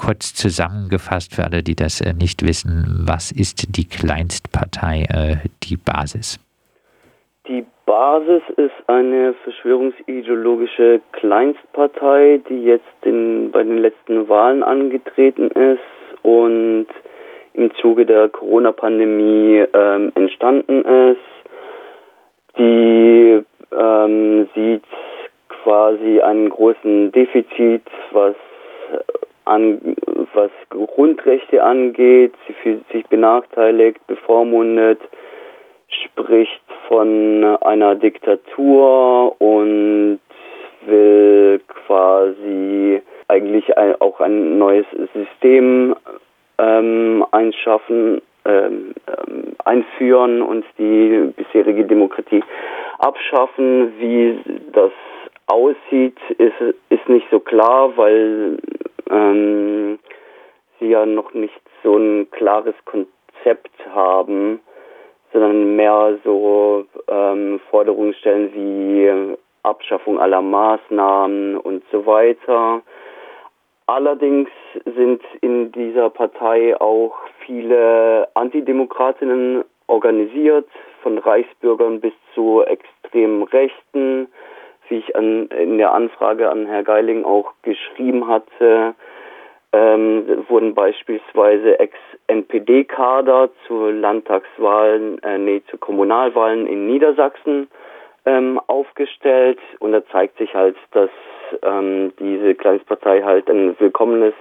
kurz zusammengefasst für alle, die das äh, nicht wissen, was ist die Kleinstpartei, äh, die Basis? Die Basis ist eine verschwörungsideologische Kleinstpartei, die jetzt in, bei den letzten Wahlen angetreten ist und im Zuge der Corona-Pandemie ähm, entstanden ist. Die ähm, sieht quasi einen großen Defizit, was an, was Grundrechte angeht. Sie fühlt sich benachteiligt, bevormundet, spricht von einer Diktatur und will quasi eigentlich ein, auch ein neues System ähm, einschaffen, ähm, ähm, einführen und die bisherige Demokratie abschaffen. Wie das aussieht, ist, ist nicht so klar, weil ähm, sie ja noch nicht so ein klares Konzept haben, sondern mehr so ähm, Forderungen stellen wie Abschaffung aller Maßnahmen und so weiter. Allerdings sind in dieser Partei auch viele Antidemokratinnen organisiert, von Reichsbürgern bis zu extremen Rechten, wie ich an, in der Anfrage an Herr Geiling auch geschrieben hatte, ähm, wurden beispielsweise Ex-NPD-Kader zu Landtagswahlen, äh, nee, zu Kommunalwahlen in Niedersachsen ähm, aufgestellt. Und da zeigt sich halt, dass ähm, diese Kleinstpartei halt ein willkommenes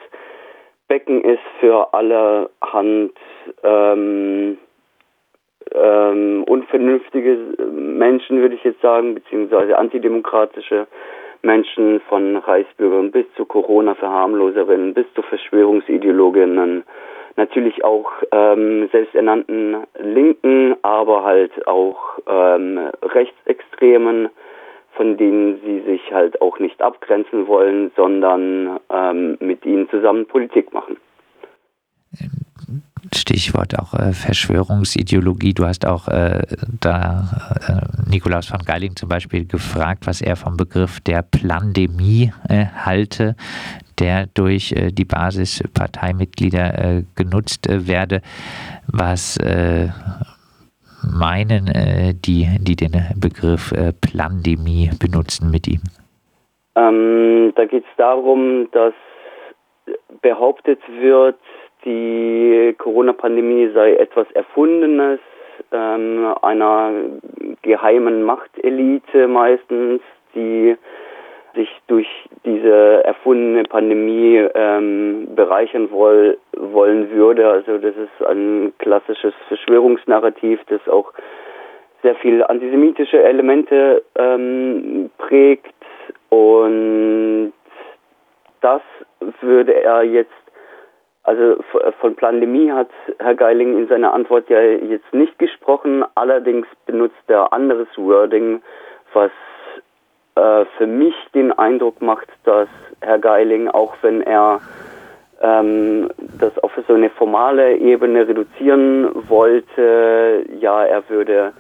Becken ist für allerhand ähm, ähm, unvernünftige Menschen, würde ich jetzt sagen, beziehungsweise antidemokratische Menschen von Reichsbürgern bis zu Corona-Verharmloserinnen, bis zu Verschwörungsideologinnen, natürlich auch ähm, selbsternannten Linken, aber halt auch ähm, Rechtsextremen, von denen sie sich halt auch nicht abgrenzen wollen, sondern ähm, mit ihnen zusammen Politik machen. Stichwort auch äh, Verschwörungsideologie. Du hast auch äh, da äh, Nikolaus von Geiling zum Beispiel gefragt, was er vom Begriff der Plandemie äh, halte, der durch äh, die Basisparteimitglieder äh, genutzt werde. Was meinen die, die den Begriff Plandemie benutzen mit ihm? Ähm, da geht es darum, dass behauptet wird, die Corona-Pandemie sei etwas Erfundenes, ähm, einer geheimen Machtelite meistens, die sich durch diese erfundene Pandemie ähm, bereichern woll, wollen würde. Also das ist ein klassisches Verschwörungsnarrativ, das auch sehr viele antisemitische Elemente ähm, prägt und das würde er jetzt also von Pandemie hat Herr Geiling in seiner Antwort ja jetzt nicht gesprochen, allerdings benutzt er anderes Wording, was äh, für mich den Eindruck macht, dass Herr Geiling, auch wenn er ähm, das auf so eine formale Ebene reduzieren wollte, ja, er würde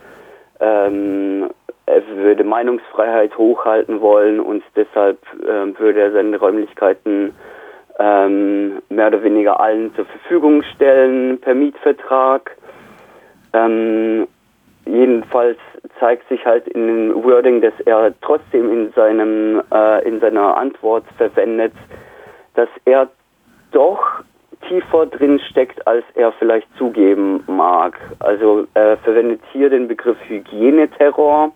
ähm, er würde Meinungsfreiheit hochhalten wollen und deshalb äh, würde er seine Räumlichkeiten ähm, mehr oder weniger allen zur Verfügung stellen per Mietvertrag. Ähm, jedenfalls zeigt sich halt in dem Wording, dass er trotzdem in seinem äh, in seiner Antwort verwendet, dass er doch tiefer drin steckt, als er vielleicht zugeben mag. Also er verwendet hier den Begriff Hygieneterror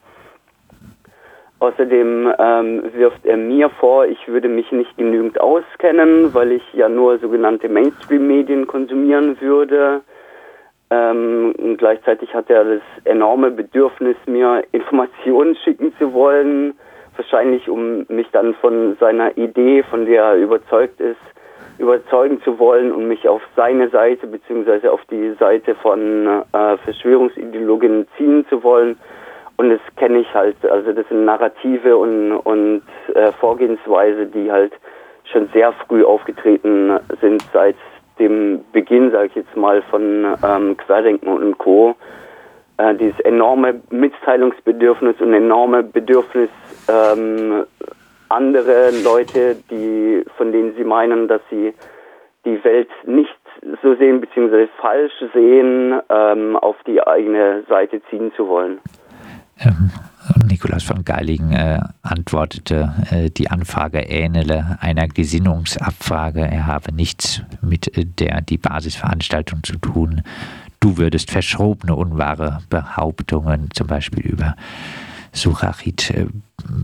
Außerdem ähm, wirft er mir vor, ich würde mich nicht genügend auskennen, weil ich ja nur sogenannte Mainstream-Medien konsumieren würde. Ähm, gleichzeitig hat er das enorme Bedürfnis, mir Informationen schicken zu wollen, wahrscheinlich um mich dann von seiner Idee, von der er überzeugt ist, überzeugen zu wollen und mich auf seine Seite beziehungsweise auf die Seite von äh, Verschwörungsideologien ziehen zu wollen. Und das kenne ich halt, also das sind Narrative und, und äh, Vorgehensweise, die halt schon sehr früh aufgetreten sind seit dem Beginn, sage ich jetzt mal, von ähm, Querdenken und Co. Äh, dieses enorme Mitteilungsbedürfnis und enorme Bedürfnis, ähm, andere Leute, die von denen sie meinen, dass sie die Welt nicht so sehen bzw. falsch sehen, ähm, auf die eigene Seite ziehen zu wollen. Ähm, Nikolaus von Geiligen äh, antwortete, äh, die Anfrage ähnele einer Gesinnungsabfrage. Er habe nichts mit äh, der die Basisveranstaltung zu tun. Du würdest verschrobene, unwahre Behauptungen, zum Beispiel über Surachit äh,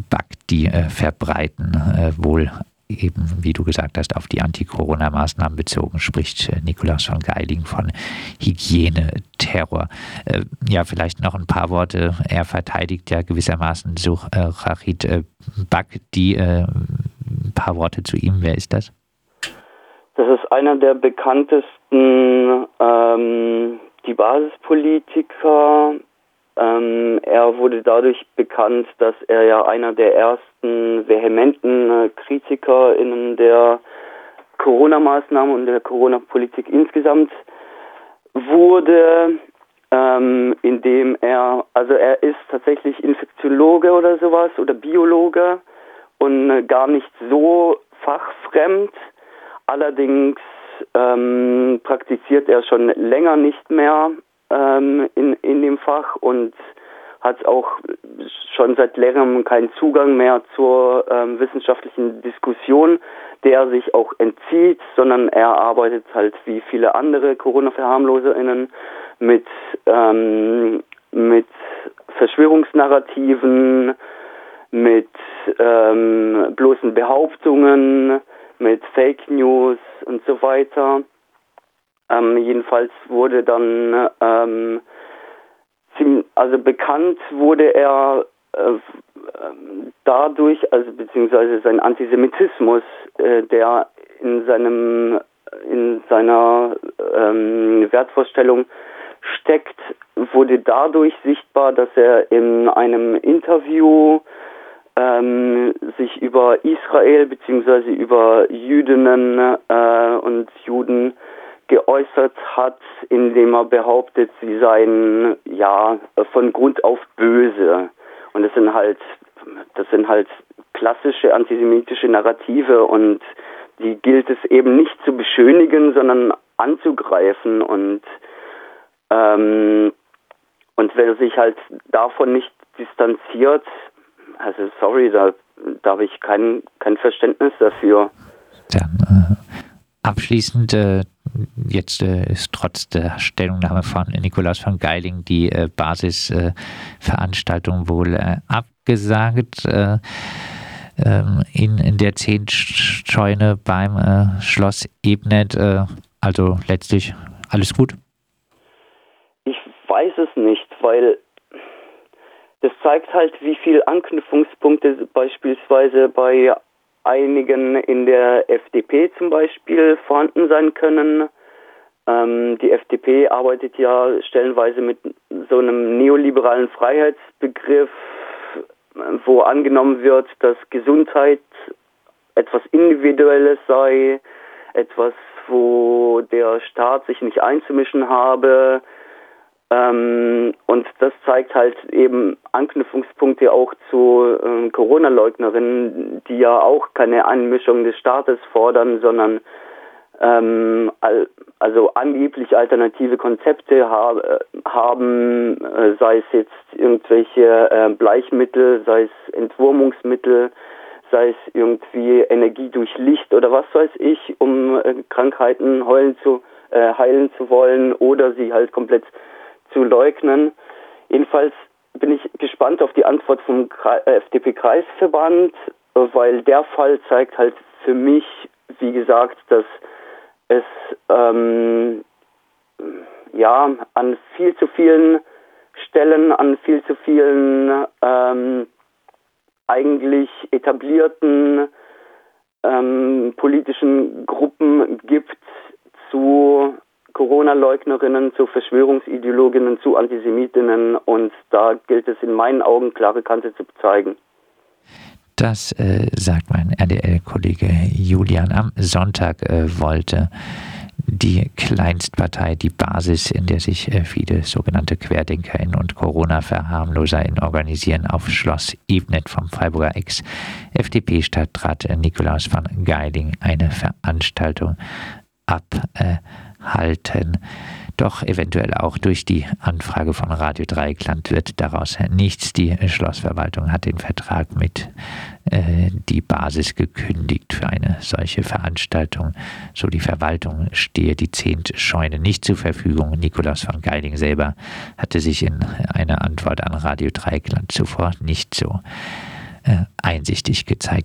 Bhakti, äh, verbreiten, äh, wohl eben, wie du gesagt hast, auf die Anti-Corona-Maßnahmen bezogen, spricht äh, Nikolaus von Geiling von Hygiene-Terror. Äh, ja, vielleicht noch ein paar Worte. Er verteidigt ja gewissermaßen Suchachid äh, Bak. Die ein paar Worte zu ihm. Wer ist das? Das ist einer der bekanntesten ähm, die Basispolitiker ähm, er wurde dadurch bekannt, dass er ja einer der ersten vehementen äh, KritikerInnen der Corona-Maßnahmen und der Corona-Politik insgesamt wurde, ähm, indem er, also er ist tatsächlich Infektiologe oder sowas oder Biologe und äh, gar nicht so fachfremd. Allerdings ähm, praktiziert er schon länger nicht mehr ähm, in, in dem Fach und hat auch schon seit längerem keinen Zugang mehr zur ähm, wissenschaftlichen Diskussion, der sich auch entzieht, sondern er arbeitet halt wie viele andere Corona-VerharmloserInnen mit, ähm, mit Verschwörungsnarrativen, mit ähm, bloßen Behauptungen, mit Fake News und so weiter. Ähm, jedenfalls wurde dann ähm, also bekannt wurde er äh, dadurch, also beziehungsweise sein Antisemitismus, äh, der in seinem in seiner ähm, Wertvorstellung steckt, wurde dadurch sichtbar, dass er in einem Interview ähm, sich über Israel beziehungsweise über Jüdinnen äh, und Juden geäußert hat, indem er behauptet, sie seien ja von Grund auf böse. Und das sind halt, das sind halt klassische antisemitische Narrative und die gilt es eben nicht zu beschönigen, sondern anzugreifen und ähm, und wer sich halt davon nicht distanziert, also sorry, da, da habe ich kein, kein Verständnis dafür. Dann abschließend äh, jetzt äh, ist trotz der Stellungnahme von Nikolaus von Geiling die äh, Basisveranstaltung wohl äh, abgesagt. Äh, ähm, in, in der Zehntscheune beim äh, Schloss Ebnet. Also letztlich alles gut? Ich weiß es nicht, weil das zeigt halt, wie viele Anknüpfungspunkte beispielsweise bei einigen in der FDP zum Beispiel vorhanden sein können. Ähm, die FDP arbeitet ja stellenweise mit so einem neoliberalen Freiheitsbegriff, wo angenommen wird, dass Gesundheit etwas Individuelles sei, etwas, wo der Staat sich nicht einzumischen habe, ähm, und das zeigt halt eben Anknüpfungspunkte auch zu ähm, Corona-Leugnerinnen, die ja auch keine Einmischung des Staates fordern, sondern ähm, also angeblich alternative Konzepte ha haben, äh, sei es jetzt irgendwelche äh, Bleichmittel, sei es Entwurmungsmittel, sei es irgendwie Energie durch Licht oder was weiß ich, um äh, Krankheiten heulen zu, äh, heilen zu wollen oder sie halt komplett zu leugnen. Jedenfalls bin ich gespannt auf die Antwort vom äh, FDP-Kreisverband, weil der Fall zeigt halt für mich, wie gesagt, dass es ähm, ja an viel zu vielen Stellen, an viel zu vielen ähm, eigentlich etablierten ähm, politischen Gruppen gibt zu Corona-Leugnerinnen, zu Verschwörungsideologinnen, zu Antisemitinnen und da gilt es in meinen Augen klare Kante zu zeigen. Das äh, sagt mein RDL-Kollege Julian am Sonntag äh, wollte die Kleinstpartei, die Basis, in der sich äh, viele sogenannte QuerdenkerInnen und Corona-VerharmloserInnen organisieren, auf Schloss Ebnet vom Freiburger Ex-FDP-Stadtrat Nikolaus van Geiling eine Veranstaltung abhalten. Doch eventuell auch durch die Anfrage von Radio Dreieckland wird daraus nichts. Die Schlossverwaltung hat den Vertrag mit äh, die Basis gekündigt für eine solche Veranstaltung. So die Verwaltung stehe die Zehntscheune nicht zur Verfügung. Nikolaus von Geiling selber hatte sich in einer Antwort an Radio Dreieckland zuvor nicht so äh, einsichtig gezeigt.